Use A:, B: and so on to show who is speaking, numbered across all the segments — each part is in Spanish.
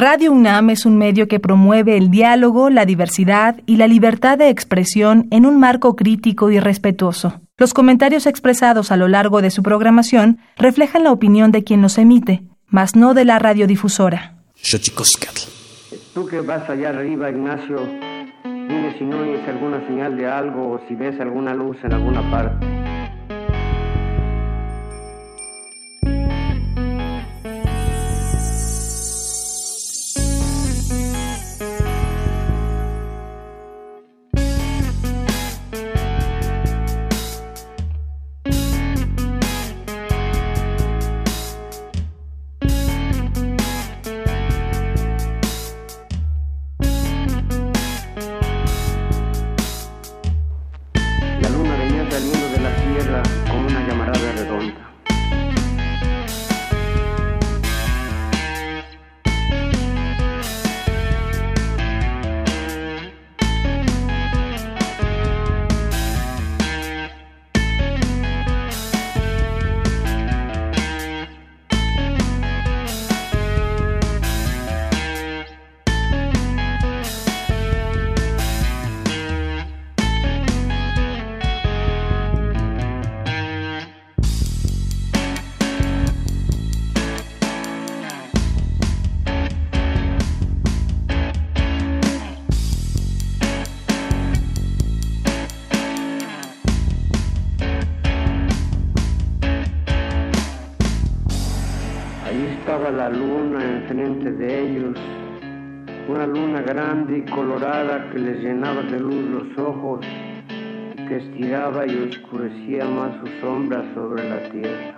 A: Radio UNAM es un medio que promueve el diálogo, la diversidad y la libertad de expresión en un marco crítico y respetuoso. Los comentarios expresados a lo largo de su programación reflejan la opinión de quien los emite, mas no de la radiodifusora.
B: Tú que vas allá arriba, Ignacio, dime si no oyes alguna señal de algo o si ves alguna luz en alguna parte. La luna enfrente de ellos, una luna grande y colorada que les llenaba de luz los ojos, que estiraba y oscurecía más su sombra sobre la tierra.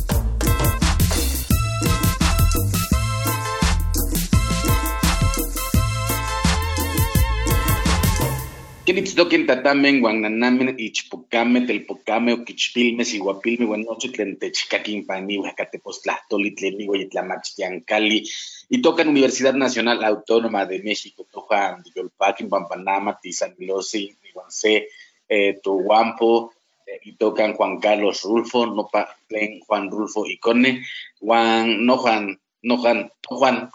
C: Quinitztoquin tatamen, guananamen, ichpocame, telpocame, oquichpilme, siguapilme, guanochitlen, techcaquin, pani, huacatepostlahtoli, tlemigo, yitlamachtiancali, y tocan Universidad Nacional Autónoma de México, Tojan, Yolpaquin, Pampanama, Tizanilosi, Iguancé, eh, Tuhuampo, eh, y tocan Juan Carlos Rulfo, no Juan Rulfo Icone, Juan, no Juan Nohan, Juan,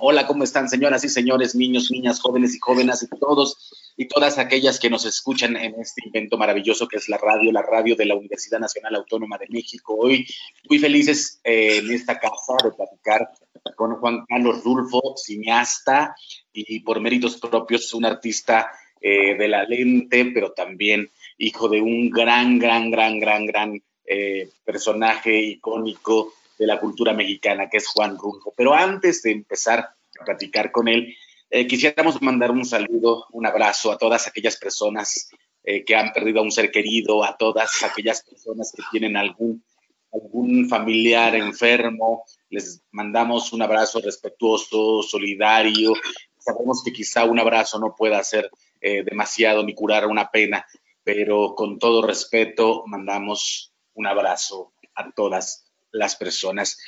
C: Hola, ¿cómo están, señoras y señores, niños, niñas, jóvenes y jóvenes, y todos y todas aquellas que nos escuchan en este invento maravilloso que es la radio, la radio de la Universidad Nacional Autónoma de México? Hoy muy felices eh, en esta casa de platicar con Juan Carlos Rulfo, cineasta y por méritos propios un artista eh, de la lente, pero también hijo de un gran, gran, gran, gran, gran eh, personaje icónico de la cultura mexicana, que es Juan Rulfo. Pero antes de empezar a platicar con él, eh, quisiéramos mandar un saludo, un abrazo a todas aquellas personas eh, que han perdido a un ser querido, a todas aquellas personas que tienen algún, algún familiar enfermo. Les mandamos un abrazo respetuoso, solidario. Sabemos que quizá un abrazo no pueda ser eh, demasiado ni curar una pena, pero con todo respeto mandamos un abrazo a todas las personas.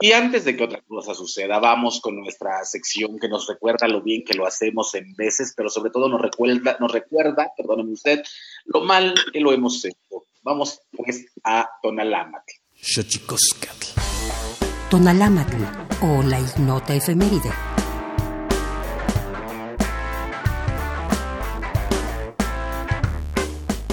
C: Y antes de que otra cosa suceda, vamos con nuestra sección que nos recuerda lo bien que lo hacemos en veces, pero sobre todo nos recuerda, nos recuerda, perdóneme usted, lo mal que lo hemos hecho. Vamos pues a Tonalámatl.
D: Tonalámatl o la ignota efeméride.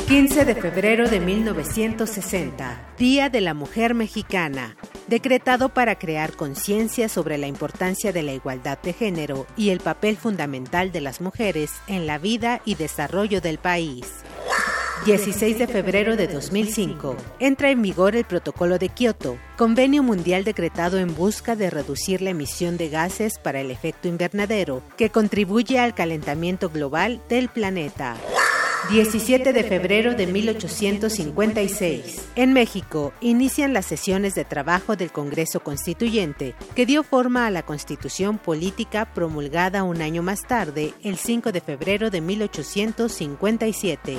E: 15 de febrero de 1960, Día de la Mujer Mexicana, decretado para crear conciencia sobre la importancia de la igualdad de género y el papel fundamental de las mujeres en la vida y desarrollo del país. 16 de febrero de 2005. Entra en vigor el Protocolo de Kioto, convenio mundial decretado en busca de reducir la emisión de gases para el efecto invernadero, que contribuye al calentamiento global del planeta. 17 de febrero de 1856. En México inician las sesiones de trabajo del Congreso Constituyente, que dio forma a la Constitución Política promulgada un año más tarde, el 5 de febrero de 1857.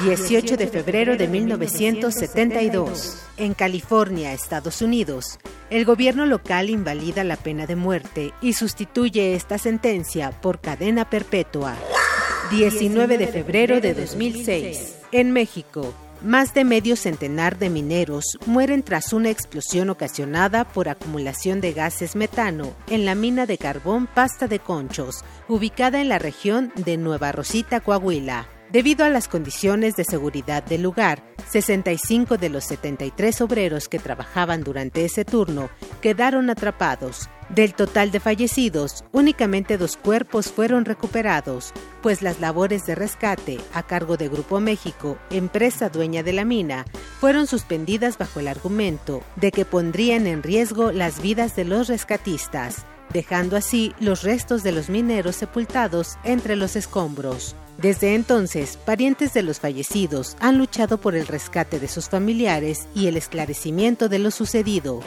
E: 18 de febrero de 1972. En California, Estados Unidos, el gobierno local invalida la pena de muerte y sustituye esta sentencia por cadena perpetua. 19 de febrero de 2006. En México, más de medio centenar de mineros mueren tras una explosión ocasionada por acumulación de gases metano en la mina de carbón Pasta de Conchos, ubicada en la región de Nueva Rosita, Coahuila. Debido a las condiciones de seguridad del lugar, 65 de los 73 obreros que trabajaban durante ese turno quedaron atrapados. Del total de fallecidos, únicamente dos cuerpos fueron recuperados, pues las labores de rescate a cargo de Grupo México, empresa dueña de la mina, fueron suspendidas bajo el argumento de que pondrían en riesgo las vidas de los rescatistas, dejando así los restos de los mineros sepultados entre los escombros. Desde entonces, parientes de los fallecidos han luchado por el rescate de sus familiares y el esclarecimiento de lo sucedido.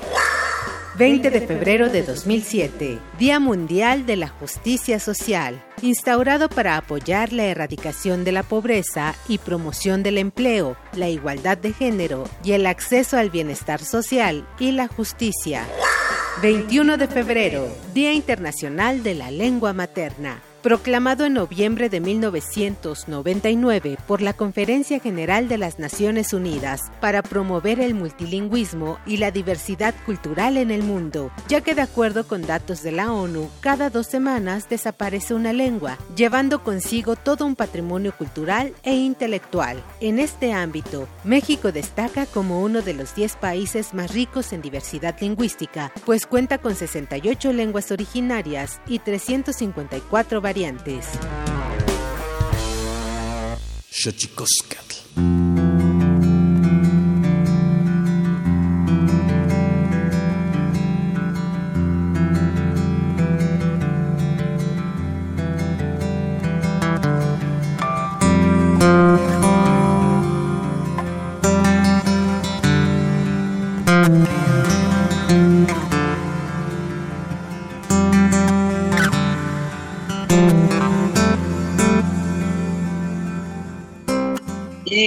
E: 20 de febrero de 2007, Día Mundial de la Justicia Social, instaurado para apoyar la erradicación de la pobreza y promoción del empleo, la igualdad de género y el acceso al bienestar social y la justicia. 21 de febrero, Día Internacional de la Lengua Materna proclamado en noviembre de 1999 por la Conferencia General de las Naciones Unidas para promover el multilingüismo y la diversidad cultural en el mundo, ya que de acuerdo con datos de la ONU, cada dos semanas desaparece una lengua, llevando consigo todo un patrimonio cultural e intelectual. En este ámbito, México destaca como uno de los 10 países más ricos en diversidad lingüística, pues cuenta con 68 lenguas originarias y 354 variedades variantes.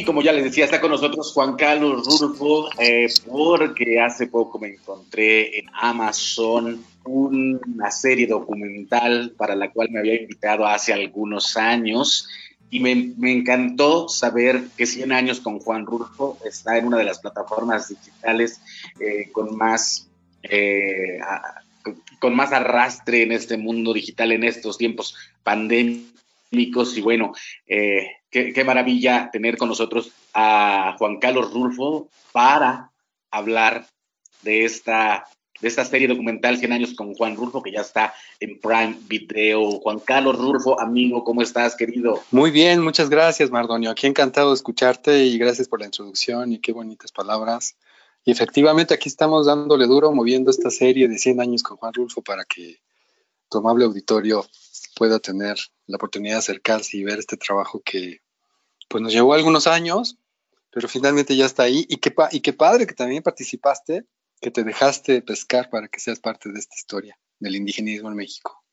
C: Como ya les decía, está con nosotros Juan Carlos Rulfo, eh, porque hace poco me encontré en Amazon una serie documental para la cual me había invitado hace algunos años y me, encantó saber que 100 años con Juan Rulfo está en una de las plataformas digitales eh, con más eh, con más arrastre en este mundo digital en estos tiempos pandémicos y bueno, eh, qué, maravilla tener con nosotros a Juan Carlos Rulfo para hablar de esta de esta serie documental 100 años con Juan Rulfo, que ya está en Prime Video. Juan Carlos Rulfo, amigo, ¿cómo estás, querido?
F: Muy bien, muchas gracias, Mardonio. Aquí encantado de escucharte y gracias por la introducción y qué bonitas palabras. Y efectivamente aquí estamos dándole duro, moviendo esta serie de 100 años con Juan Rulfo para que tu amable auditorio pueda tener la oportunidad de acercarse y ver este trabajo que pues nos llevó algunos años, pero finalmente ya está ahí. Y qué, y qué padre que también participaste que te dejaste pescar para que seas parte de esta historia del indigenismo en México.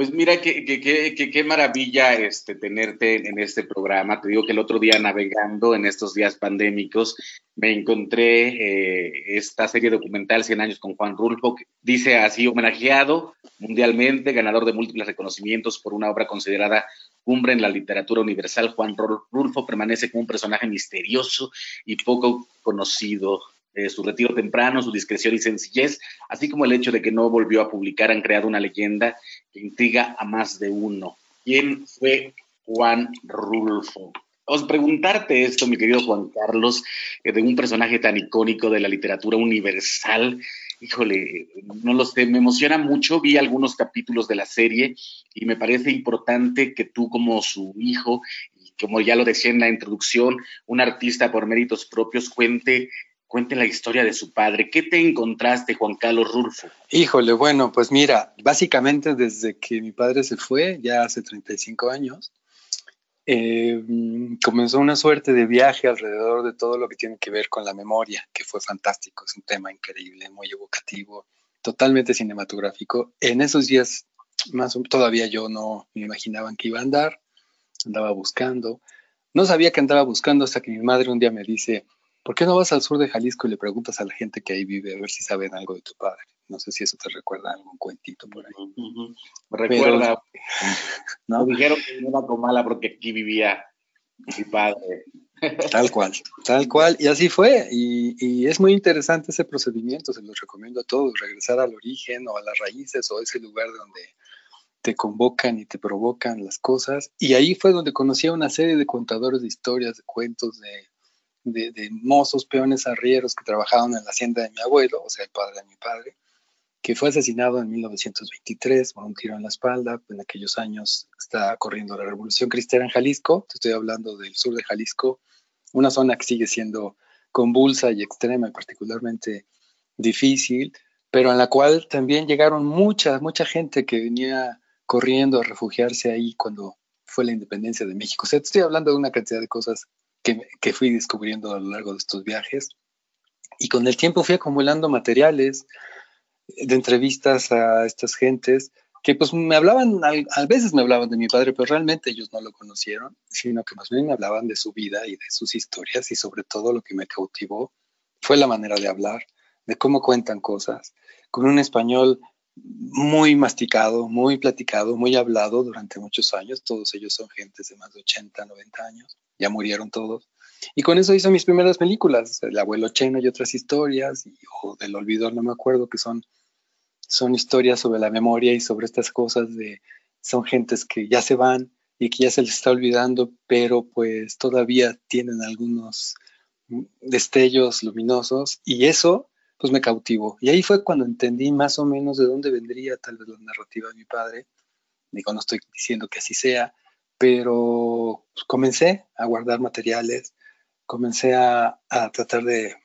C: Pues mira, qué, qué, maravilla este, tenerte en este programa. Te digo que el otro día navegando en estos días pandémicos me encontré eh, esta serie documental 100 años con Juan Rulfo, que dice así, homenajeado mundialmente, ganador de múltiples reconocimientos por una obra considerada cumbre en la literatura universal. Juan Rulfo permanece como un personaje misterioso y poco conocido eh, su retiro temprano, su discreción y sencillez, así como el hecho de que no volvió a publicar, han creado una leyenda que intriga a más de uno. ¿Quién fue Juan Rulfo? Os preguntarte esto, mi querido Juan Carlos, eh, de un personaje tan icónico de la literatura universal, híjole, no lo sé, me emociona mucho, vi algunos capítulos de la serie y me parece importante que tú como su hijo, y como ya lo decía en la introducción, un artista por méritos propios, cuente cuente la historia de su padre. ¿Qué te encontraste, Juan Carlos Rulfo?
F: Híjole, bueno, pues mira, básicamente desde que mi padre se fue, ya hace 35 años, eh, comenzó una suerte de viaje alrededor de todo lo que tiene que ver con la memoria, que fue fantástico, es un tema increíble, muy evocativo, totalmente cinematográfico. En esos días, más todavía yo no me imaginaba que iba a andar, andaba buscando. No sabía que andaba buscando hasta que mi madre un día me dice, ¿Por qué no vas al sur de Jalisco y le preguntas a la gente que ahí vive a ver si saben algo de tu padre? No sé si eso te recuerda algún cuentito por ahí.
C: Recuerda. ¿no? Me dijeron que no era mala porque aquí vivía mi padre.
F: Tal cual, tal cual. Y así fue. Y, y, es muy interesante ese procedimiento, se los recomiendo a todos, regresar al origen o a las raíces o a ese lugar donde te convocan y te provocan las cosas. Y ahí fue donde conocí a una serie de contadores de historias, de cuentos, de, de, mozos, peones, arrieros que trabajaban en la hacienda de mi abuelo, o sea, el padre de mi padre, que fue asesinado en 1923 por un tiro en la espalda. En aquellos años está corriendo la Revolución Cristiana en Jalisco, te estoy hablando del sur de Jalisco, una zona que sigue siendo convulsa y extrema y particularmente difícil, pero en la cual también llegaron mucha, mucha gente que venía corriendo a refugiarse ahí cuando fue la independencia de México. O sea, te estoy hablando de una cantidad de cosas que, fui descubriendo a lo largo de estos viajes. Y con el tiempo fui acumulando materiales de entrevistas a estas gentes que pues me hablaban, a veces me hablaban de mi padre, pero realmente ellos no lo conocieron, sino que más bien me hablaban de su vida y de sus historias y sobre todo lo que me cautivó fue la manera de hablar, de cómo cuentan cosas, con un español muy masticado, muy platicado, muy hablado durante muchos años, todos ellos son gentes de más de 80, 90 años, ya murieron todos. Y con eso hizo mis primeras películas, El abuelo Cheno y otras historias, o Del olvido, no me acuerdo, que son, son historias sobre la memoria y sobre estas cosas de, son gentes que ya se van y que ya se les está olvidando, pero pues todavía tienen algunos destellos luminosos y eso pues me cautivó. Y ahí fue cuando entendí más o menos de dónde vendría tal vez la narrativa de mi padre. Digo, no estoy diciendo que así sea, pero comencé a guardar materiales, comencé a, tratar de,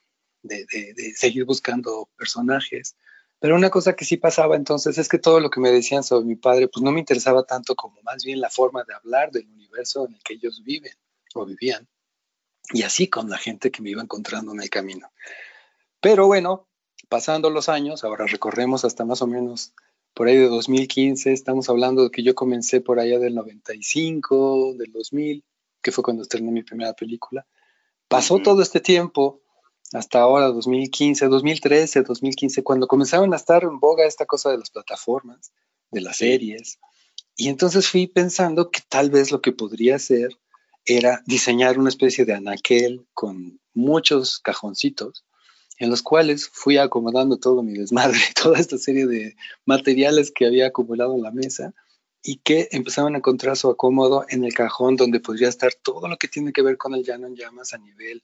F: seguir buscando personajes. Pero una cosa que sí pasaba entonces es que todo lo que me decían sobre mi padre, pues no me interesaba tanto como más bien la forma de hablar del universo en el que ellos viven o vivían. Y así con la gente que me iba encontrando en el camino. Pero bueno, pasando los años, ahora recorremos hasta más o menos por ahí de 2015, estamos hablando de que yo comencé por allá del 95, del 2000, que fue cuando estrené mi primera película. Pasó todo este tiempo, hasta ahora 2015, 2013, 2015, cuando comenzaron a estar en boga esta cosa de las plataformas, de las series. Y entonces fui pensando que tal vez lo que podría ser era diseñar una especie de anaquel con muchos cajoncitos en los cuales fui acomodando todo mi desmadre, toda esta serie de materiales que había acumulado en la mesa y que empezaban a encontrar su acomodo en el cajón donde podría estar todo lo que tiene que ver con el llano en llamas a nivel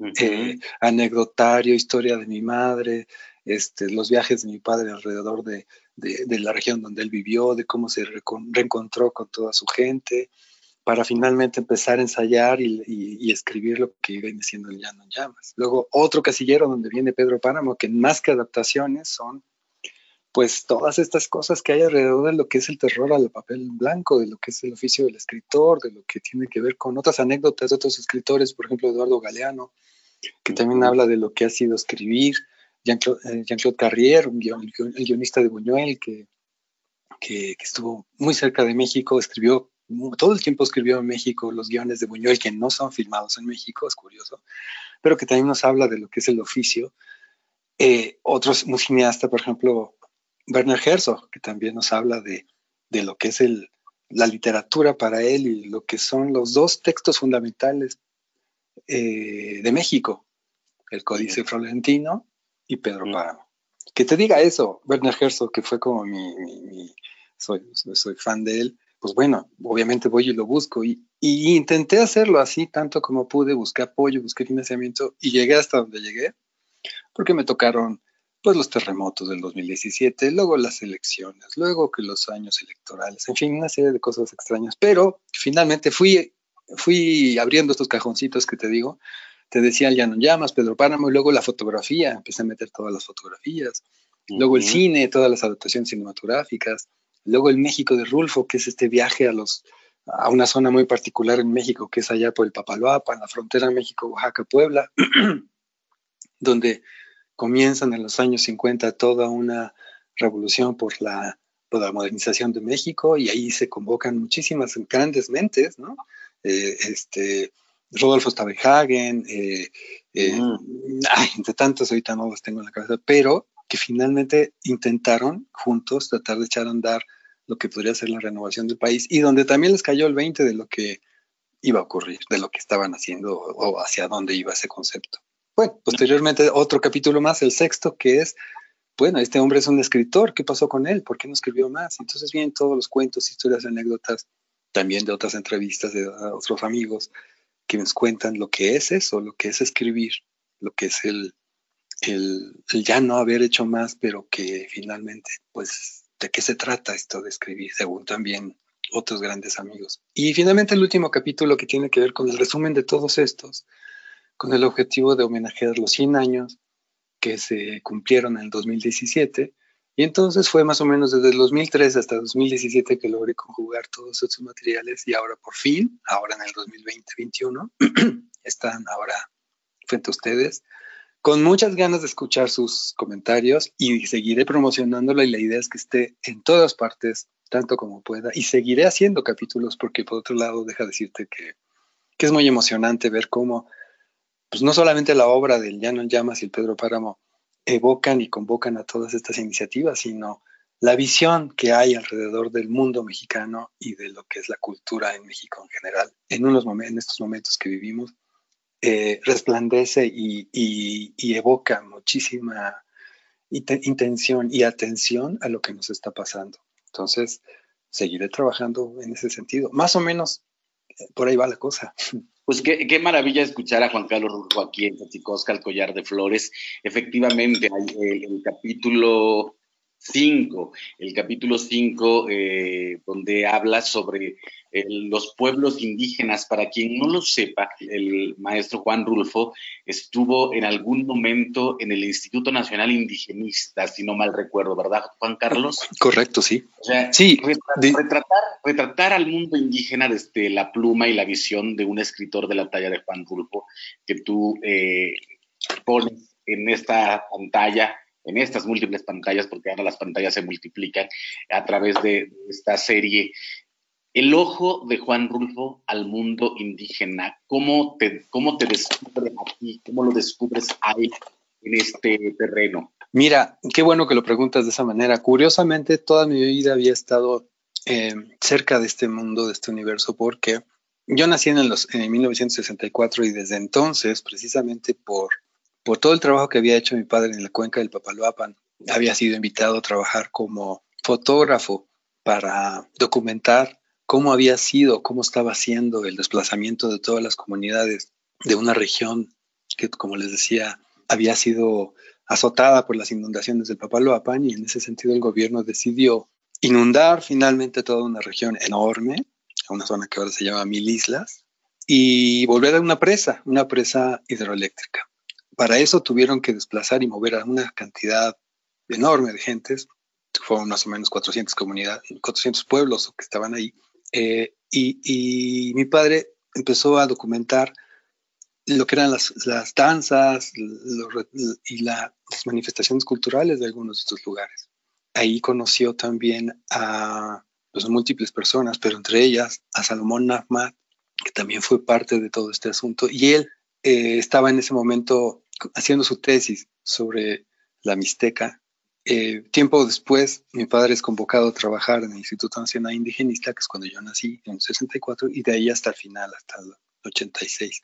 F: eh, anecdotario, historia de mi madre, este, los viajes de mi padre alrededor de, la región donde él vivió, de cómo se reencontró con toda su gente, para finalmente empezar a ensayar y, escribir lo que viene siendo el Llano en Llamas. Luego, otro casillero donde viene Pedro Páramo, que más que adaptaciones son pues todas estas cosas que hay alrededor de lo que es el terror al papel blanco, de lo que es el oficio del escritor, de lo que tiene que ver con otras anécdotas de otros escritores, por ejemplo Eduardo Galeano, que también habla de lo que ha sido escribir, Jean-Claude eh, Carrier, el guionista de Buñuel, que, que, estuvo muy cerca de México, escribió, todo el tiempo escribió en México los guiones de Buñuel que no son filmados en México, es curioso, pero que también nos habla de lo que es el oficio. Eh, otros, un cineasta, por ejemplo, Werner Herzog, que también nos habla de, de lo que es el, la literatura para él y lo que son los dos textos fundamentales eh, de México, el Códice Florentino y Pedro Páramo. Que te diga eso, Werner Herzog, que fue como mi, soy, soy, fan de él, pues bueno, obviamente voy y lo busco y, y, intenté hacerlo así tanto como pude, busqué apoyo, busqué financiamiento y llegué hasta donde llegué, porque me tocaron pues los terremotos del 2017, luego las elecciones, luego que los años electorales, en fin, una serie de cosas extrañas, pero finalmente fui, fui abriendo estos cajoncitos que te digo, te decía ya no llamas, Pedro Páramo, y luego la fotografía, empecé a meter todas las fotografías, luego el cine, todas las adaptaciones cinematográficas, luego el México de Rulfo, que es este viaje a los a una zona muy particular en México, que es allá por el Papaloapa, en la frontera México, Oaxaca, Puebla, donde comienzan en los años 50 toda una revolución por la, la modernización de México y ahí se convocan muchísimas grandes mentes, ¿no? Eh, este, Rodolfo Stabenhagen, eh, eh, mm. entre tantos ahorita no los tengo en la cabeza, pero que finalmente intentaron juntos tratar de echar a andar lo que podría ser la renovación del país y donde también les cayó el 20 de lo que iba a ocurrir, de lo que estaban haciendo o hacia dónde iba ese concepto. Bueno, posteriormente otro capítulo más, el sexto, que es, bueno, este hombre es un escritor, ¿qué pasó con él? ¿Por qué no escribió más? Entonces vienen todos los cuentos, historias, anécdotas, también de otras entrevistas de otros amigos que nos cuentan lo que es eso, lo que es escribir, lo que es el, el, el ya no haber hecho más, pero que finalmente, pues, ¿de qué se trata esto de escribir? Según también otros grandes amigos. Y finalmente el último capítulo que tiene que ver con el resumen de todos estos, con el objetivo de homenajear los 100 años que se cumplieron en el 2017. Y entonces fue más o menos desde el 2003 hasta el 2017 que logré conjugar todos estos materiales y ahora por fin, ahora en el 2020-2021, están ahora frente a ustedes con muchas ganas de escuchar sus comentarios y seguiré promocionándolo y la idea es que esté en todas partes tanto como pueda y seguiré haciendo capítulos porque por otro lado deja decirte que, que es muy emocionante ver cómo pues no solamente la obra del Llano en Llamas y el Pedro Páramo evocan y convocan a todas estas iniciativas, sino la visión que hay alrededor del mundo mexicano y de lo que es la cultura en México en general. En, unos en estos momentos que vivimos, eh, resplandece y, evoca muchísima intención y atención a lo que nos está pasando. Entonces, seguiré trabajando en ese sentido. Más o menos eh, por ahí va la cosa.
C: Pues qué, qué, maravilla escuchar a Juan Carlos Rulfo aquí en Chicosca, el collar de flores. Efectivamente, el, el capítulo 5, el capítulo 5, eh, donde habla sobre los pueblos indígenas. Para quien no lo sepa, el maestro Juan Rulfo estuvo en algún momento en el Instituto Nacional Indigenista, si no mal recuerdo, ¿verdad, Juan Carlos?
F: Correcto, sí.
C: O sea, sí, retratar, retratar, al mundo indígena desde la pluma y la visión de un escritor de la talla de Juan Rulfo, que tú eh, pones en esta pantalla en estas múltiples pantallas, porque ahora las pantallas se multiplican a través de esta serie. El ojo de Juan Rulfo al mundo indígena, ¿cómo te, cómo te descubres aquí? ¿Cómo lo descubres ahí en este terreno?
F: Mira, qué bueno que lo preguntas de esa manera. Curiosamente, toda mi vida había estado eh, cerca de este mundo, de este universo, porque yo nací en, los, en 1964 y desde entonces, precisamente por, por todo el trabajo que había hecho mi padre en la cuenca del Papaloapan, había sido invitado a trabajar como fotógrafo para documentar cómo había sido, cómo estaba siendo el desplazamiento de todas las comunidades de una región que, como les decía, había sido azotada por las inundaciones del Papaloapan y en ese sentido el gobierno decidió inundar finalmente toda una región enorme, una zona que ahora se llama Mil Islas, y volver a una presa, una presa hidroeléctrica. Para eso tuvieron que desplazar y mover a una cantidad enorme de gentes, fueron más o menos 400 comunidades, 400 pueblos que estaban ahí, eh, y, mi padre empezó a documentar lo que eran las, danzas y las manifestaciones culturales de algunos de estos lugares. Ahí conoció también a pues, múltiples personas, pero entre ellas a Salomón Nahmat, que también fue parte de todo este asunto, y él eh, estaba en ese momento haciendo su tesis sobre la Mixteca. Eh, tiempo después, mi padre es convocado a trabajar en el Instituto Nacional Indigenista, que es cuando yo nací, en el 64, y de ahí hasta el final, hasta el 86.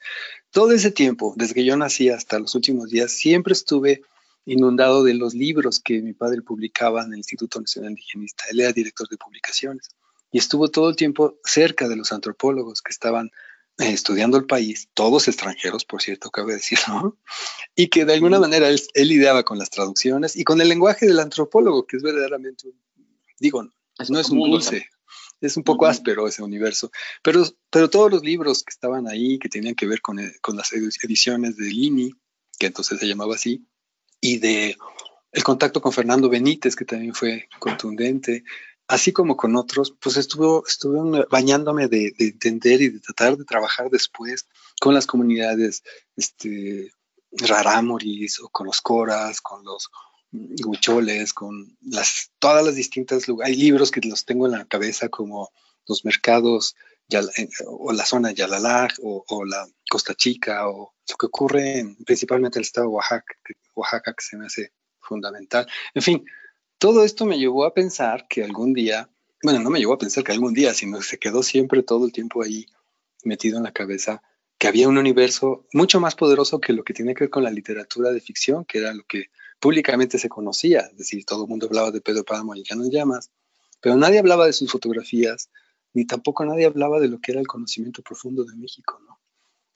F: Todo ese tiempo, desde que yo nací hasta los últimos días, siempre estuve inundado de los libros que mi padre publicaba en el Instituto Nacional Indigenista. Él era director de publicaciones y estuvo todo el tiempo cerca de los antropólogos que estaban estudiando el país, todos extranjeros, por cierto, cabe decirlo, y que de alguna manera él, él, lidiaba con las traducciones y con el lenguaje del antropólogo, que es verdaderamente, digo, no es un dulce, es un poco áspero ese universo, pero, pero todos los libros que estaban ahí, que tenían que ver con, eh, con las ediciones de Lini, que entonces se llamaba así, y de el contacto con Fernando Benítez, que también fue contundente, así como con otros, pues estuvo, estuve bañándome de, entender y de tratar de trabajar después con las comunidades este, o con los coras, con los huicholes, con las, todas las distintas lugares. Hay libros que los tengo en la cabeza como los mercados o la zona de Yalalaj o, la Costa Chica o lo que ocurre en, principalmente en el estado de Oaxaca, Oaxaca que se me hace fundamental. En fin, todo esto me llevó a pensar que algún día, bueno, no me llevó a pensar que algún día, sino que se quedó siempre todo el tiempo ahí metido en la cabeza que había un universo mucho más poderoso que lo que tiene que ver con la literatura de ficción, que era lo que públicamente se conocía, es decir, todo el mundo hablaba de Pedro Páramo y Llano Llamas, pero nadie hablaba de sus fotografías, ni tampoco nadie hablaba de lo que era el conocimiento profundo de México, ¿no?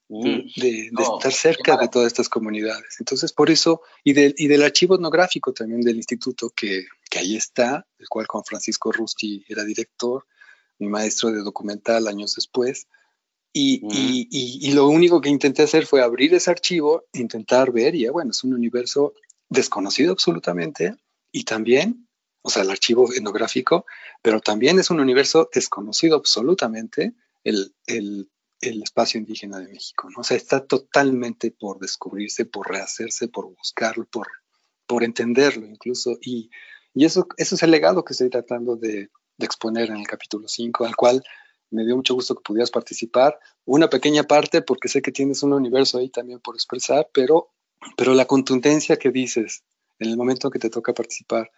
F: Mm. De, estar cerca de todas estas comunidades. Entonces, por eso, y, y del archivo etnográfico también del instituto, que, que ahí está, el cual Juan Francisco Rusti era director, mi maestro de documental años después, y, y, y, lo único que intenté hacer fue abrir ese archivo, intentar ver, y bueno, es un universo desconocido absolutamente y también, o sea, el archivo etnográfico, pero también es un universo desconocido absolutamente el, el, el espacio indígena de México, ¿no? O sea, está totalmente por descubrirse, por rehacerse, por buscarlo, por, por entenderlo incluso. Y, y eso, eso es el legado que estoy tratando de, exponer en el capítulo 5, al cual me dio mucho gusto que pudieras participar. Una pequeña parte, porque sé que tienes un universo ahí también por expresar, pero pero la contundencia que dices en el momento que te toca participar,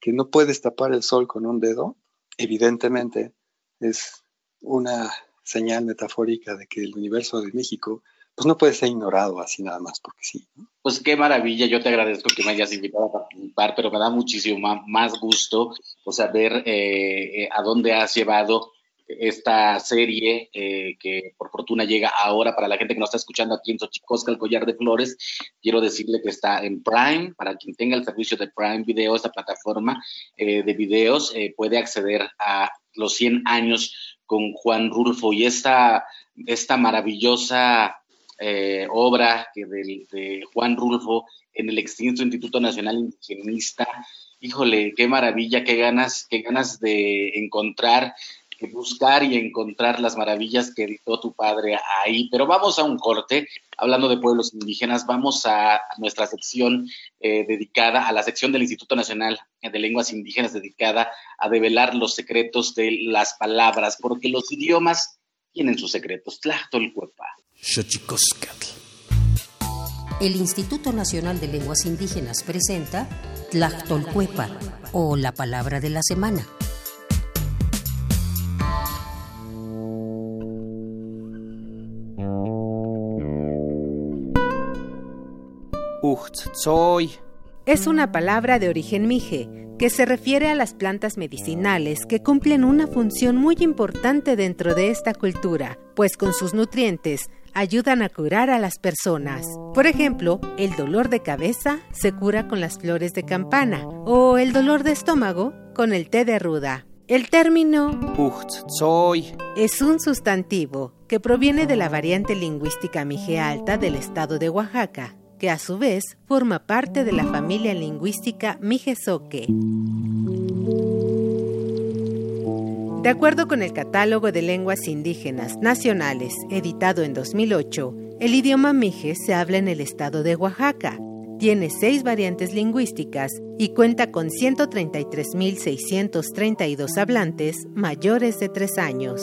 F: que no puedes tapar el sol con un dedo, evidentemente es una señal metafórica de que el universo de México pues no puede ser ignorado así nada más porque sí.
C: Pues qué maravilla, yo te agradezco que me hayas invitado a participar, pero me da muchísimo más gusto pues, saber eh, eh, a dónde has llevado esta serie eh, que por fortuna llega ahora para la gente que nos está escuchando aquí en Xochicosca, el collar de flores. Quiero decirle que está en Prime, para quien tenga el servicio de Prime Video, esta plataforma eh, de videos, puede acceder a los 100 años con Juan Rulfo y esta, esta maravillosa obra que de, de Juan Rulfo en el extinto Instituto Nacional Indigenista. Híjole, qué maravilla, qué ganas, qué ganas de encontrar buscar y encontrar las maravillas que editó tu padre ahí. Pero vamos a un corte, hablando de pueblos indígenas, vamos a, nuestra sección eh, dedicada a la sección del Instituto Nacional de Lenguas Indígenas dedicada a develar los secretos de las palabras, porque los idiomas tienen sus secretos. Tlachtolcuepa.
D: El Instituto Nacional de Lenguas Indígenas presenta Tlachtolcuepa o la palabra de la semana.
E: Es una palabra de origen mije que se refiere a las plantas medicinales que cumplen una función muy importante dentro de esta cultura, pues con sus nutrientes ayudan a curar a las personas. Por ejemplo, el dolor de cabeza se cura con las flores de campana o el dolor de estómago con el té de ruda. El término es un sustantivo que proviene de la variante lingüística mije alta del estado de Oaxaca, que a su vez forma parte de la familia lingüística mijezoque. De acuerdo con el Catálogo de Lenguas Indígenas Nacionales, editado en 2008, el idioma mije se habla en el estado de Oaxaca. Tiene seis variantes lingüísticas y cuenta con 133.632 hablantes mayores de tres años.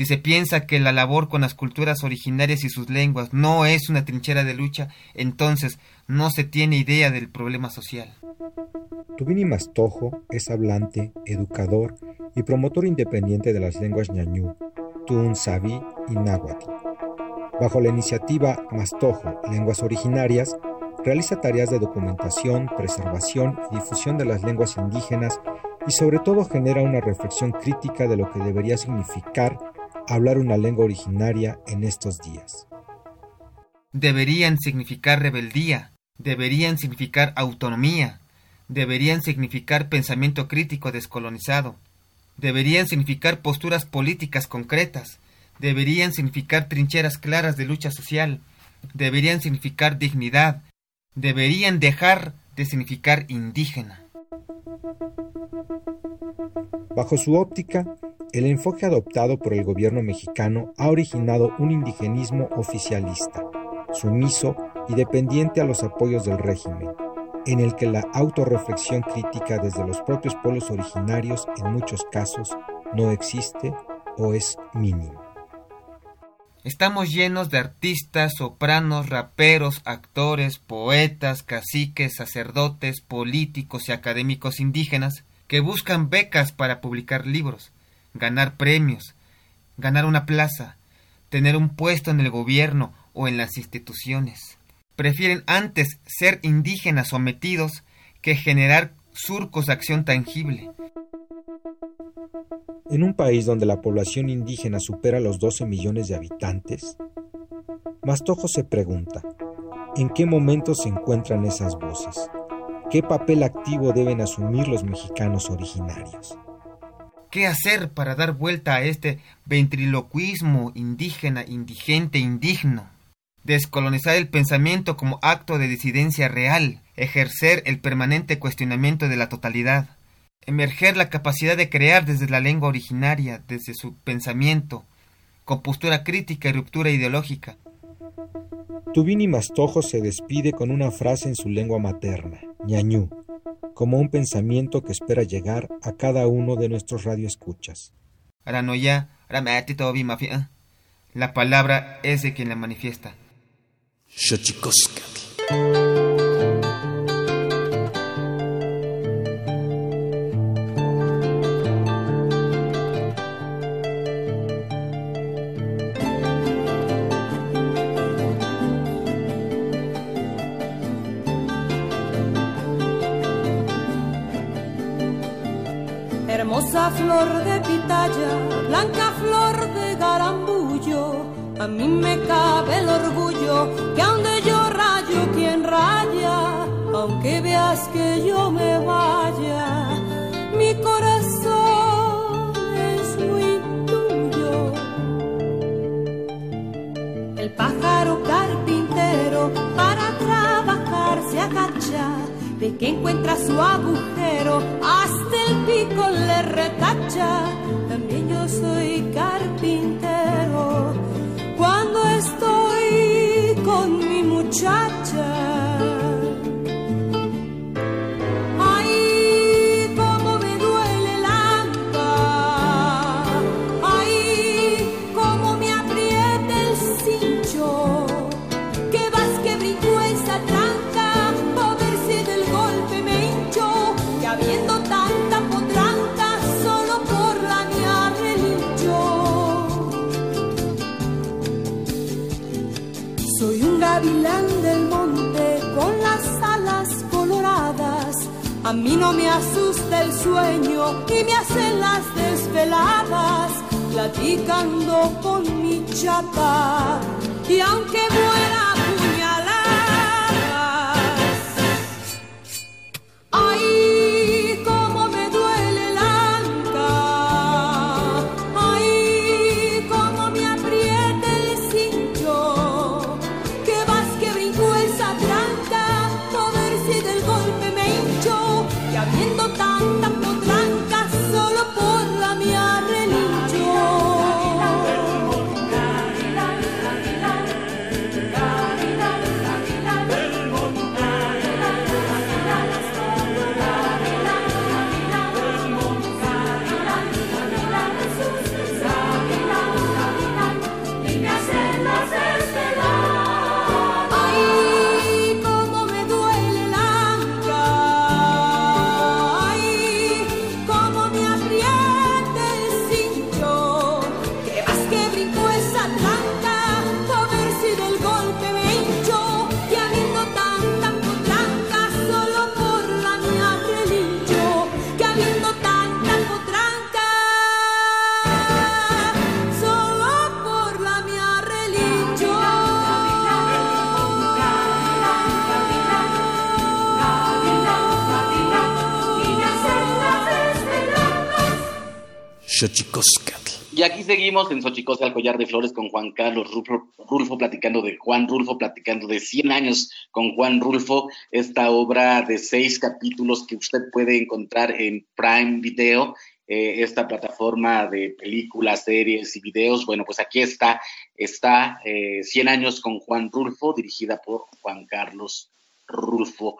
G: Si se piensa que la labor con las culturas originarias y sus lenguas no es una trinchera de lucha, entonces no se tiene idea del problema social.
H: Tubini Mastojo es hablante, educador y promotor independiente de las lenguas ñañú, tun, sabi y náhuatl. Bajo la iniciativa Mastojo, Lenguas Originarias, realiza tareas de documentación, preservación y difusión de las lenguas indígenas y sobre todo genera una reflexión crítica de lo que debería significar hablar una lengua originaria en estos días.
G: Deberían significar rebeldía, deberían significar autonomía, deberían significar pensamiento crítico descolonizado, deberían significar posturas políticas concretas, deberían significar trincheras claras de lucha social, deberían significar dignidad, deberían dejar de significar indígena.
H: Bajo su óptica, el enfoque adoptado por el gobierno mexicano ha originado un indigenismo oficialista, sumiso y dependiente a los apoyos del régimen, en el que la autorreflexión crítica desde los propios pueblos originarios en muchos casos no existe o es mínimo.
G: Estamos llenos de artistas, sopranos, raperos, actores, poetas, caciques, sacerdotes, políticos y académicos indígenas que buscan becas para publicar libros, ganar premios, ganar una plaza, tener un puesto en el gobierno o en las instituciones. Prefieren antes ser indígenas sometidos que generar surcos de acción tangible.
H: En un país donde la población indígena supera los 12 millones de habitantes, Mastojo se pregunta, ¿en qué momento se encuentran esas voces? ¿Qué papel activo deben asumir los mexicanos originarios?
G: ¿Qué hacer para dar vuelta a este ventriloquismo indígena, indigente, indigno? Descolonizar el pensamiento como acto de disidencia real, ejercer el permanente cuestionamiento de la totalidad, emerger la capacidad de crear desde la lengua originaria, desde su pensamiento, con postura crítica y ruptura ideológica.
H: Tubini Mastojo se despide con una frase en su lengua materna, ñañú, como un pensamiento que espera llegar a cada uno de nuestros radioescuchas.
G: La palabra es de quien la manifiesta.
I: Flor de pitaya, blanca flor de garambullo, a mí me cabe el orgullo que donde yo rayo quien raya, aunque veas que yo me vaya, mi corazón es muy tuyo. El pájaro carpintero para trabajar se agacha, de que encuentra su agujero hasta el pico le retacha. También yo soy carpintero cuando estoy con mi muchacha. A mí no me asusta el sueño y me hacen las desveladas, platicando con mi chata. Y aunque muera
C: Y aquí seguimos en Xochicosca, el collar de flores con Juan Carlos Rulfo, platicando de Juan Rulfo, platicando de 100 años con Juan Rulfo, esta obra de seis capítulos que usted puede encontrar en Prime Video, eh, esta plataforma de películas, series y videos. Bueno, pues aquí está, está eh, 100 años con Juan Rulfo, dirigida por Juan Carlos Rulfo.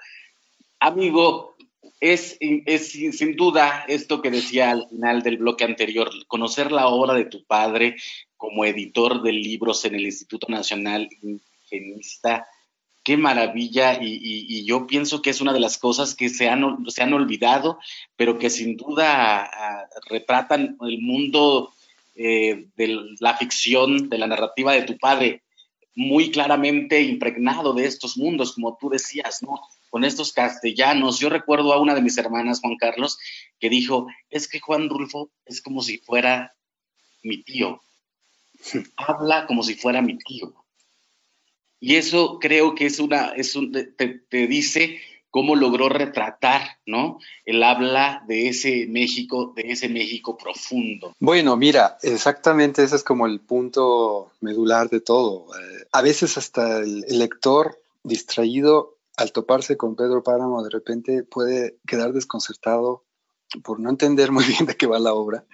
C: Amigo, es, sin duda esto que decía al final del bloque anterior, conocer la obra de tu padre como editor de libros en el Instituto Nacional Ingenista, qué maravilla y, yo pienso que es una de las cosas que se han, se han olvidado, pero que sin duda retratan el mundo eh, de la ficción, de la narrativa de tu padre, muy claramente impregnado de estos mundos, como tú decías, ¿no? Con estos castellanos. Yo recuerdo a una de mis hermanas, Juan Carlos, que dijo, es que Juan Rulfo es como si fuera mi tío. Habla como si fuera mi tío. Y eso creo que es una, es un, te, te dice cómo logró retratar, ¿no? El habla de ese México, de ese México profundo.
F: Bueno, mira, exactamente ese es como el punto medular de todo. Eh, a veces hasta el lector distraído al toparse con Pedro Páramo, de repente puede quedar desconcertado por no entender muy bien de qué va la obra.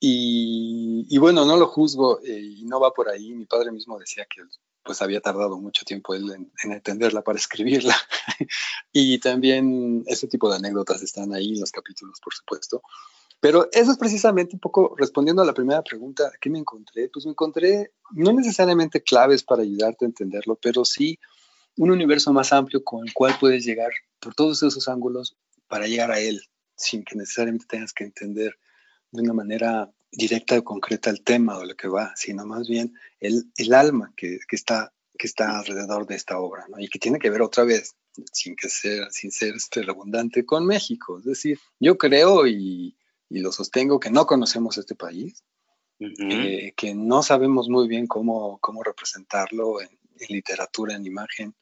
F: Y, bueno, no lo juzgo eh, y no va por ahí. Mi padre mismo decía que pues había tardado mucho tiempo él en, entenderla para escribirla. y también ese tipo de anécdotas están ahí en los capítulos, por supuesto. Pero eso es precisamente un poco respondiendo a la primera pregunta, ¿qué me encontré? Pues me encontré no necesariamente claves para ayudarte a entenderlo, pero sí un universo más amplio con el cual puedes llegar por todos esos ángulos para llegar a él, sin que necesariamente tengas que entender de una manera directa o concreta el tema o lo que va, sino más bien el, el alma que, que, está, que está alrededor de esta obra, ¿no? y que tiene que ver otra vez, sin, que ser, sin ser este, redundante, con México. Es decir, yo creo y, y lo sostengo que no conocemos este país, eh, que no sabemos muy bien cómo, cómo representarlo en, en literatura, en imagen,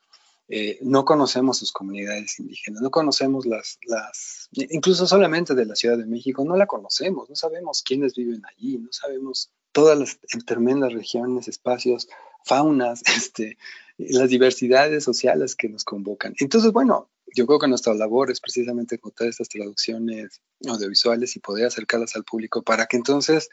F: eh, no conocemos sus comunidades indígenas, no conocemos las, las, incluso solamente de la Ciudad de México, no la conocemos, no sabemos quiénes viven allí, no sabemos todas las tremendas regiones, espacios, faunas, este, las diversidades sociales que nos convocan. Entonces, bueno, yo creo que nuestra labor es precisamente encontrar estas traducciones audiovisuales y poder acercarlas al público para que entonces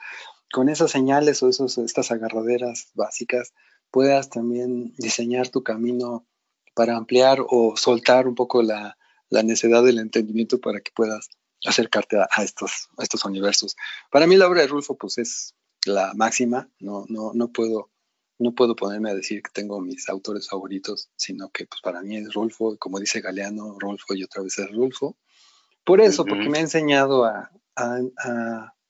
F: con esas señales o esos, estas agarraderas básicas puedas también diseñar tu camino para ampliar o soltar un poco la, necedad del entendimiento para que puedas acercarte a, estos, estos universos. Para mí la obra de Rulfo pues es la máxima, no, no, no, puedo, no puedo ponerme a decir que tengo mis autores favoritos, sino que pues para mí es Rulfo, como dice Galeano, Rulfo y otra vez es Rulfo. Por eso, porque me ha enseñado a,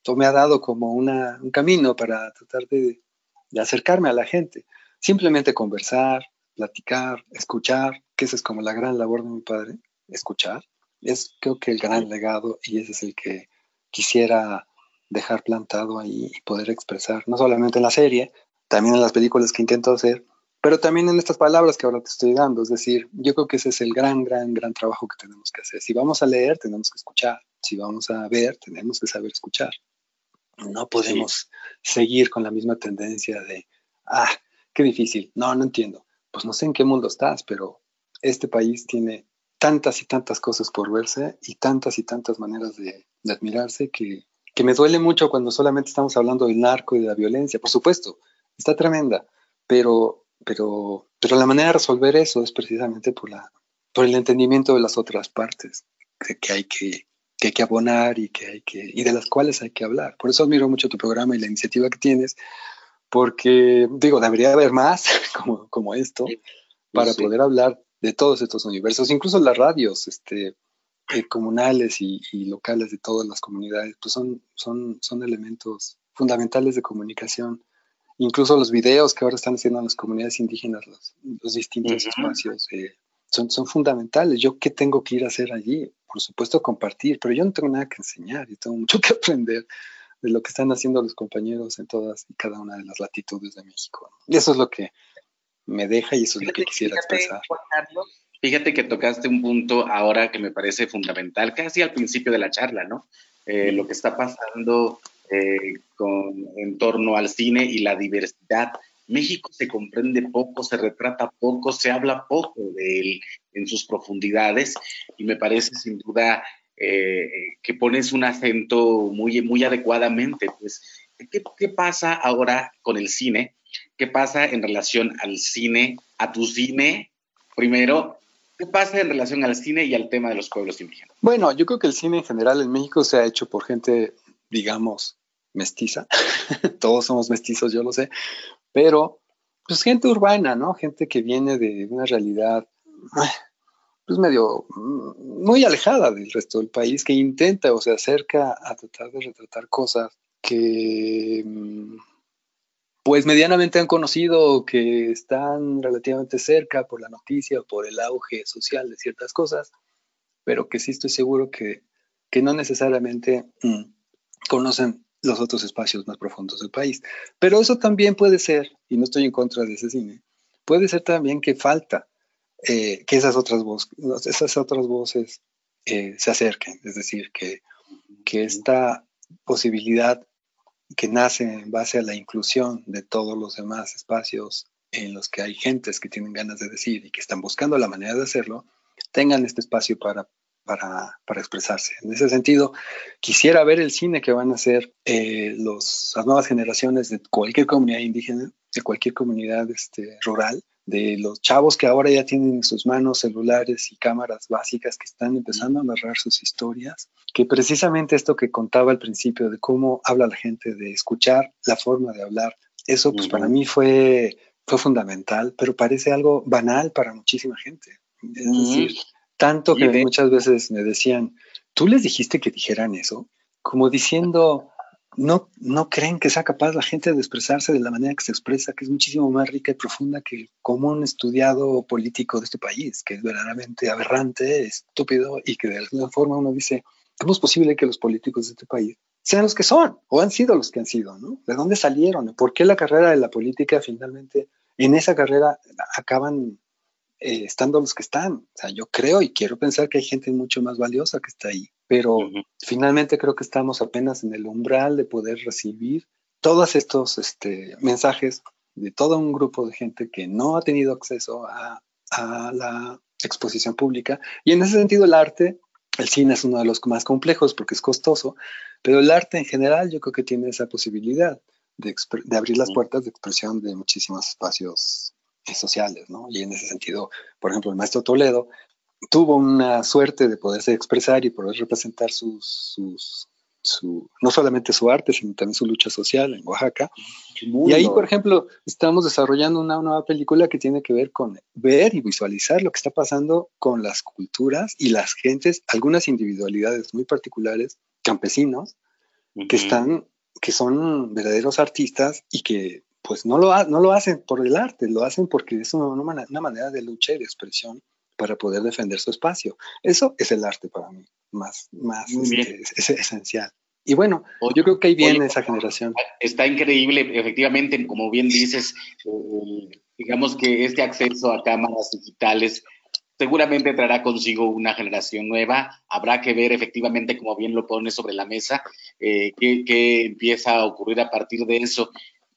F: o me ha dado como una, un camino para tratar de, de acercarme a la gente. Simplemente conversar, platicar, escuchar, que esa es como la gran labor de mi padre, escuchar es creo que el gran legado y ese es el que quisiera dejar plantado ahí y poder expresar, no solamente en la serie, también en las películas que intento hacer, pero también en estas palabras que ahora te estoy dando. Es decir, yo creo que ese es el gran, gran, gran trabajo que tenemos que hacer. Si vamos a leer, tenemos que escuchar. Si vamos a ver, tenemos que saber escuchar. No podemos seguir con la misma tendencia de, ah, qué difícil, no, no entiendo. Pues no sé en qué mundo estás, pero este país tiene tantas y tantas cosas por verse y tantas y tantas maneras de, admirarse que, que, me duele mucho cuando solamente estamos hablando del narco y de la violencia. Por supuesto, está tremenda, pero, pero, pero la manera de resolver eso es precisamente por, la, por el entendimiento de las otras partes que, hay que, que hay que abonar y, que hay que, y de las cuales hay que hablar. Por eso admiro mucho tu programa y la iniciativa que tienes, porque digo, debería haber más como, como esto para poder hablar de todos estos universos, incluso las radios este, eh, comunales y, locales de todas las comunidades, pues son, son, son elementos fundamentales de comunicación. Incluso los videos que ahora están haciendo las comunidades indígenas, los, los distintos espacios, eh, son, son fundamentales. ¿Yo qué tengo que ir a hacer allí? Por supuesto, compartir, pero yo no tengo nada que enseñar y tengo mucho que aprender de lo que están haciendo los compañeros en todas y cada una de las latitudes de México. Y eso es lo que me deja y eso es lo que quisiera expresar.
C: Fíjate que tocaste un punto ahora que me parece fundamental, casi al principio de la charla, ¿no? Eh, lo que está pasando eh, con, en torno al cine y la diversidad. México se comprende poco, se retrata poco, se habla poco de él en sus profundidades y me parece sin duda eh, que pones un acento muy, muy adecuadamente. Pues, ¿qué, ¿qué, pasa ahora con el cine? ¿Qué pasa en relación al cine, a tu cine, primero? ¿Qué pasa en relación al cine y al tema de los pueblos indígenas?
F: Bueno, yo creo que el cine en general en México se ha hecho por gente, digamos, mestiza. Todos somos mestizos, yo lo sé. Pero, pues gente urbana, ¿no? Gente que viene de una realidad, pues medio, mm, muy alejada del resto del país, que intenta o se acerca a tratar de retratar cosas que mm, pues medianamente han conocido que están relativamente cerca por la noticia o por el auge social de ciertas cosas, pero que sí estoy seguro que, no necesariamente mm, conocen los otros espacios más profundos del país. Pero eso también puede ser, y no estoy en contra de ese cine, puede ser también que falta eh, que esas otras, voces, esas otras voces eh, se acerquen, es decir, que, que esta posibilidad que nace en base a la inclusión de todos los demás espacios en los que hay gentes que tienen ganas de decir y que están buscando la manera de hacerlo, tengan este espacio para, para, para expresarse. En ese sentido, quisiera ver el cine que van a hacer eh, los, las nuevas generaciones de cualquier comunidad indígena, de cualquier comunidad este, rural, de los chavos que ahora ya tienen en sus manos celulares y cámaras básicas que están empezando a narrar sus historias, que precisamente esto que contaba al principio de cómo habla la gente, de escuchar la forma de hablar, eso pues para mí fue, fue fundamental, pero parece algo banal para muchísima gente. Es decir, tanto que muchas veces me decían, ¿tú les dijiste que dijeran eso? Como diciendo, no, no creen que sea capaz la gente de expresarse de la manera que se expresa, que es muchísimo más rica y profunda que el común estudiado político de este país, que es verdaderamente aberrante, estúpido y que de alguna forma uno dice, ¿cómo es posible que los políticos de este país sean los que son o han sido los que han sido? ¿no? ¿De dónde salieron? ¿Por qué la carrera de la política finalmente en esa carrera acaban eh, estando los que están? O sea, yo creo y quiero pensar que hay gente mucho más valiosa que está ahí pero finalmente creo que estamos apenas en el umbral de poder recibir todos estos este, mensajes de todo un grupo de gente que no ha tenido acceso a, la exposición pública. Y en ese sentido el arte, el cine es uno de los más complejos porque es costoso, pero el arte en general yo creo que tiene esa posibilidad de, abrir las puertas de expresión de muchísimos espacios sociales, ¿no? Y en ese sentido, por ejemplo, el maestro Toledo tuvo una suerte de poderse expresar y poder representar sus, su, no solamente su arte, sino también su lucha social en Oaxaca. Y ahí, por ejemplo, estamos desarrollando una nueva película que tiene que ver con ver y visualizar lo que está pasando con las culturas y las gentes, algunas individualidades muy particulares, campesinos, que están, que son verdaderos artistas y que pues no lo, no lo hacen por el arte, lo hacen porque es una, una manera de lucha y de expresión para poder defender su espacio. Eso es el arte para mí, más, más este, es, esencial. Y bueno, yo creo que ahí viene esa generación.
C: Está increíble, efectivamente, como bien dices, digamos que este acceso a cámaras digitales seguramente traerá consigo una generación nueva. Habrá que ver efectivamente, como bien lo pone sobre la mesa, eh, qué, empieza a ocurrir a partir de eso.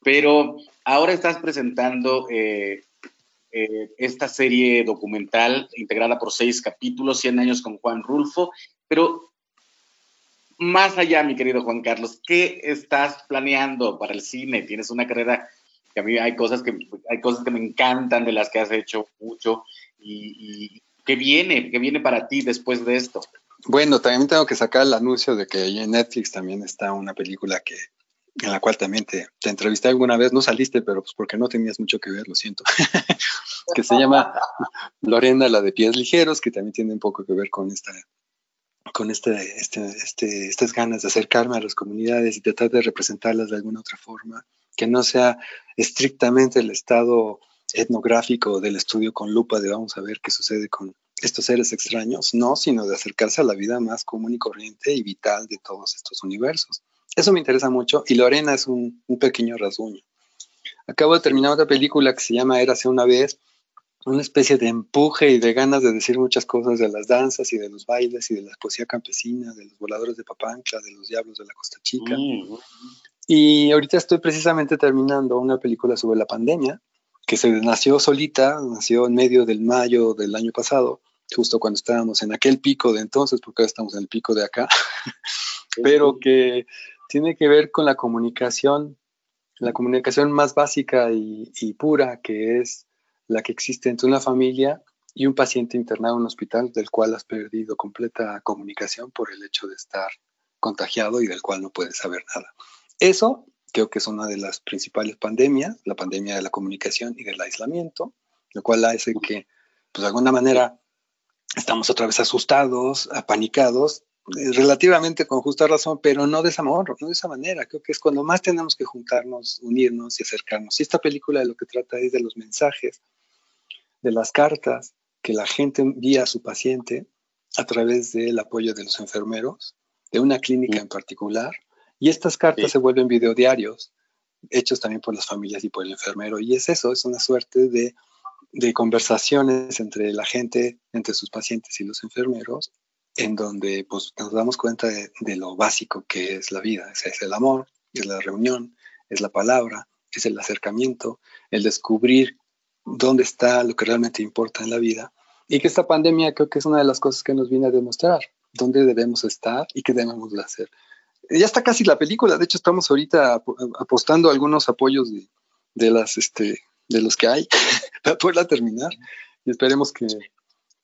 C: Pero ahora estás presentando eh, eh, esta serie documental integrada por seis capítulos, 100 años con Juan Rulfo, pero más allá, mi querido Juan Carlos, ¿qué estás planeando para el cine? Tienes una carrera que a mí hay cosas que hay cosas que me encantan de las que has hecho mucho y, ¿qué viene? ¿Qué viene para ti después de esto?
F: Bueno, también tengo que sacar el anuncio de que en Netflix también está una película que en la cual también te, entrevisté alguna vez, no saliste, pero pues porque no tenías mucho que ver, lo siento, que se llama Lorena, la de pies ligeros, que también tiene un poco que ver con esta con este, este, este, estas ganas de acercarme a las comunidades y tratar de representarlas de alguna otra forma, que no sea estrictamente el estado etnográfico del estudio con lupa de vamos a ver qué sucede con estos seres extraños, no, sino de acercarse a la vida más común y corriente y vital de todos estos universos. Eso me interesa mucho y Lorena es un, un pequeño rasguño. Acabo de terminar otra película que se llama Érase una vez, una especie de empuje y de ganas de decir muchas cosas de las danzas y de los bailes y de la poesía campesina, de los voladores de Papancha, de los diablos de la Costa Chica. Mm. Y ahorita estoy precisamente terminando una película sobre la pandemia, que se nació solita, nació en medio del mayo del año pasado, justo cuando estábamos en aquel pico de entonces, porque ahora estamos en el pico de acá, pero que tiene que ver con la comunicación, la comunicación más básica y, pura, que es la que existe entre una familia y un paciente internado en un hospital del cual has perdido completa comunicación por el hecho de estar contagiado y del cual no puedes saber nada. Eso creo que es una de las principales pandemias, la pandemia de la comunicación y del aislamiento, lo cual hace que, pues de alguna manera, estamos otra vez asustados, apanicados, relativamente con justa razón, pero no de esa manera, no de esa manera. Creo que es cuando más tenemos que juntarnos, unirnos y acercarnos. Y esta película de lo que trata es de los mensajes de las cartas que la gente envía a su paciente a través del apoyo de los enfermeros, de una clínica en particular, y estas cartas se vuelven videodiarios, hechos también por las familias y por el enfermero, y es eso, es una suerte de, de conversaciones entre la gente, entre sus pacientes y los enfermeros, en donde pues, nos damos cuenta de, lo básico que es la vida, es el amor, es la reunión, es la palabra, es el acercamiento, el descubrir dónde está lo que realmente importa en la vida. Y que esta pandemia creo que es una de las cosas que nos viene a demostrar, dónde debemos estar y qué debemos hacer. Ya está casi la película, de hecho estamos ahorita apostando algunos apoyos de, las, este, de los que hay para poderla terminar y esperemos que,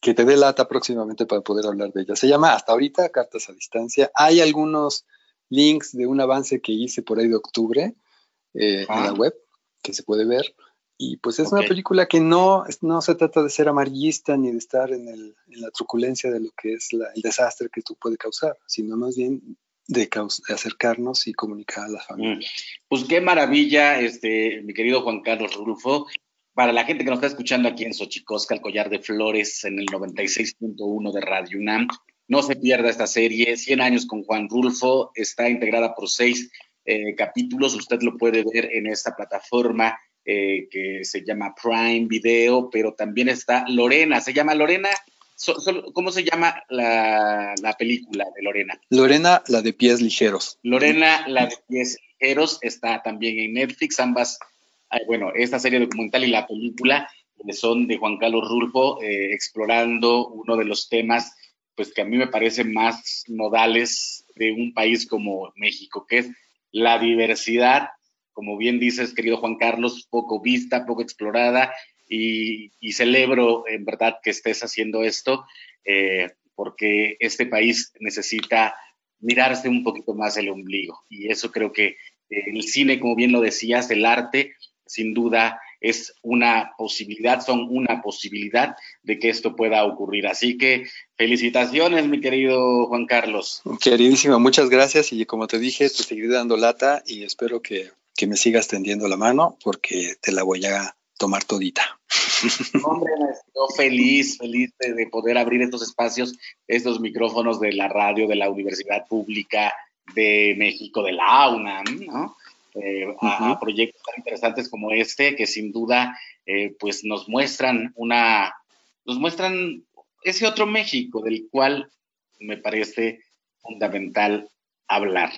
F: que te dé lata próximamente para poder hablar de ella. Se llama hasta ahorita Cartas a Distancia. Hay algunos links de un avance que hice por ahí de octubre eh, en la ah. web que se puede ver. Y pues es una película que no, no se trata de ser amarillista ni de estar en, el, en la truculencia de lo que es el desastre que tú puede causar, sino más bien de, acercarnos y comunicar a la familia. Mm.
C: Pues qué maravilla, este, mi querido Juan Carlos Rulfo. Para la gente que nos está escuchando aquí en Xochicosca, el collar de flores en el 96.1 de Radio UNAM, no se pierda esta serie, 100 años con Juan Rulfo, está integrada por seis eh, capítulos, usted lo puede ver en esta plataforma eh, que se llama Prime Video, pero también está Lorena, se llama Lorena. ¿Cómo se llama la, película de Lorena?
F: Lorena, la de pies ligeros.
C: Lorena, la de pies ligeros, está también en Netflix. Ambas, bueno, esta serie documental y la película son de Juan Carlos Rulfo, eh, explorando uno de los temas pues que a mí me parecen más nodales de un país como México, que es la diversidad como bien dices, querido Juan Carlos, poco vista, poco explorada y, celebro en verdad que estés haciendo esto eh, porque este país necesita mirarse un poquito más el ombligo y eso creo que el cine, como bien lo decías, el arte, sin duda es una posibilidad, son una posibilidad de que esto pueda ocurrir. Así que felicitaciones, mi querido Juan Carlos.
F: Queridísimo, muchas gracias y como te dije, te seguiré dando lata y espero que que me sigas tendiendo la mano porque te la voy a tomar todita.
C: Hombre, yo feliz, feliz de, poder abrir estos espacios, estos micrófonos de la radio de la Universidad Pública de México, de la UNAM, ¿no? Eh, a, proyectos tan interesantes como este, que sin duda, eh, pues nos muestran una, nos muestran ese otro México del cual me parece fundamental hablar.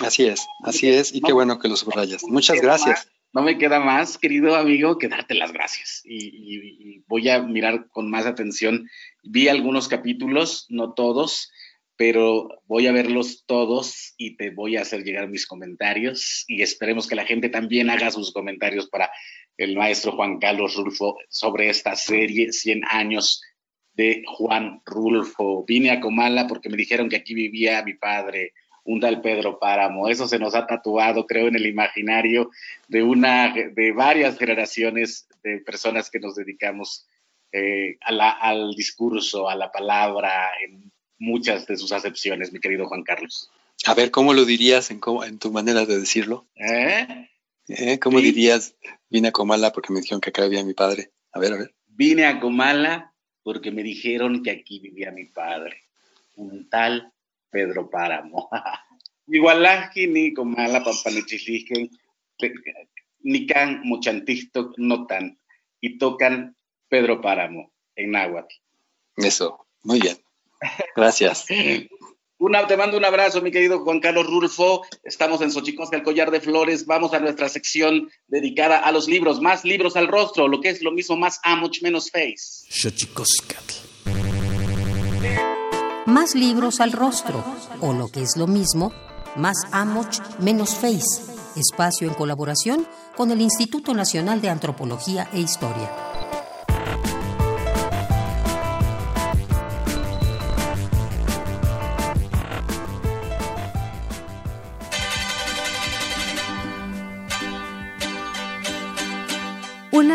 F: Así es, así es, y qué bueno que lo subrayas. Muchas gracias.
C: no me queda más, querido amigo, que darte las gracias. Y, voy a mirar con más atención. Vi algunos capítulos, no todos, pero voy a verlos todos y te voy a hacer llegar mis comentarios y esperemos que la gente también haga sus comentarios para el maestro Juan Carlos Rulfo sobre esta serie 100 años de Juan Rulfo. Vine a Comala porque me dijeron que aquí vivía mi padre, un tal Pedro Páramo. Eso se nos ha tatuado, creo, en el imaginario de una, de varias generaciones de personas que nos dedicamos eh, al discurso, a la palabra, en muchas de sus acepciones, mi querido Juan Carlos.
F: A ver, ¿cómo lo dirías en, en tu manera de decirlo? ¿Eh? ¿Eh? ¿Cómo dirías, vine a Comala porque me dijeron que acá vivía mi padre? A ver, a ver.
C: Vine a Comala porque me dijeron que aquí vivía mi padre, un tal Pedro Páramo. Igualaji ni Comala, Pampanichilisque, ni can muchantisto notan y tocan Pedro Páramo en náhuatl.
F: Eso, muy bien. Gracias.
C: Una, te mando un abrazo, mi querido Juan Carlos Rulfo. Estamos en Xochicosca, el collar de flores. Vamos a nuestra sección dedicada a los libros. Más libros al rostro, lo que es lo mismo, más amoch, menos face. Xochicosca.
D: Más libros al rostro, o lo que es lo mismo, más amoch, menos face. Espacio en colaboración con el Instituto Nacional de Antropología e Historia.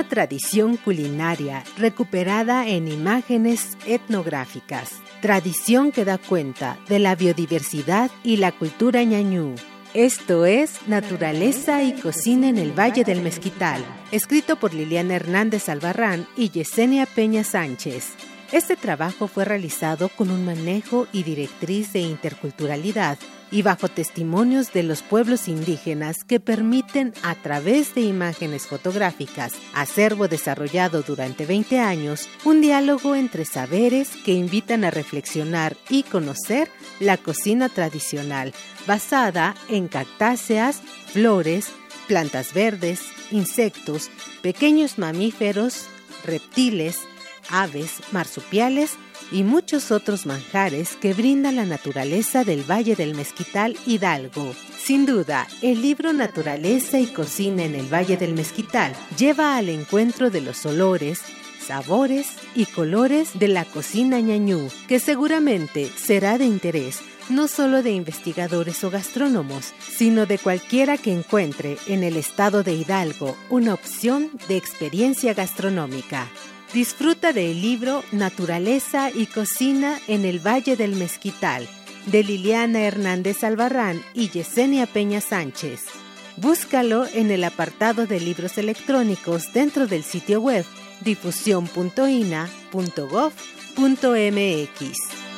E: Tradición culinaria recuperada en imágenes etnográficas, tradición que da cuenta de la biodiversidad y la cultura ñañú. Esto es Naturaleza y Cocina en el Valle del Mezquital, escrito por Liliana Hernández Albarrán y Yesenia Peña Sánchez. Este trabajo fue realizado con un manejo y directriz de interculturalidad y bajo testimonios de los pueblos indígenas que permiten a través de imágenes fotográficas, acervo desarrollado durante 20 años, un diálogo entre saberes que invitan a reflexionar y conocer la cocina tradicional, basada en cactáceas, flores, plantas verdes, insectos, pequeños mamíferos, reptiles, aves, marsupiales y muchos otros manjares que brinda la naturaleza del Valle del Mezquital Hidalgo. Sin duda, el libro Naturaleza y Cocina en el Valle del Mezquital lleva al encuentro de los olores, sabores y colores de la cocina ñañú, que seguramente será de interés no solo de investigadores o gastrónomos, sino de cualquiera que encuentre en el estado de Hidalgo una opción de experiencia gastronómica. Disfruta del libro Naturaleza y Cocina en el Valle del Mezquital de Liliana Hernández Albarrán y Yesenia Peña Sánchez. Búscalo en el apartado de libros electrónicos dentro del sitio web difusión.ina.gov.mx.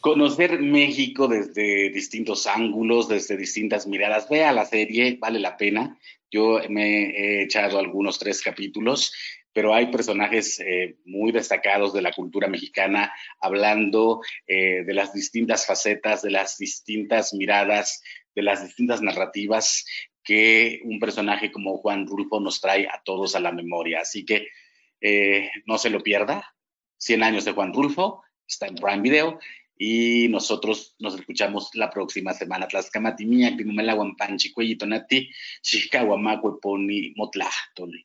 C: Conocer México desde distintos ángulos, desde distintas miradas. Vea la serie, vale la pena. Yo me he echado algunos tres capítulos, pero hay personajes eh, muy destacados de la cultura mexicana hablando eh, de las distintas facetas, de las distintas miradas, de las distintas narrativas que un personaje como Juan Rulfo nos trae a todos a la memoria. Así que eh, no se lo pierda. 100 años de Juan Rulfo está en Prime Video. Y nosotros nos escuchamos la próxima semana. Tlaxcamatimia, Pinumela, Guampanchi, Cuellitonati, Xixcahuamacue, Poni, Motla, Toli.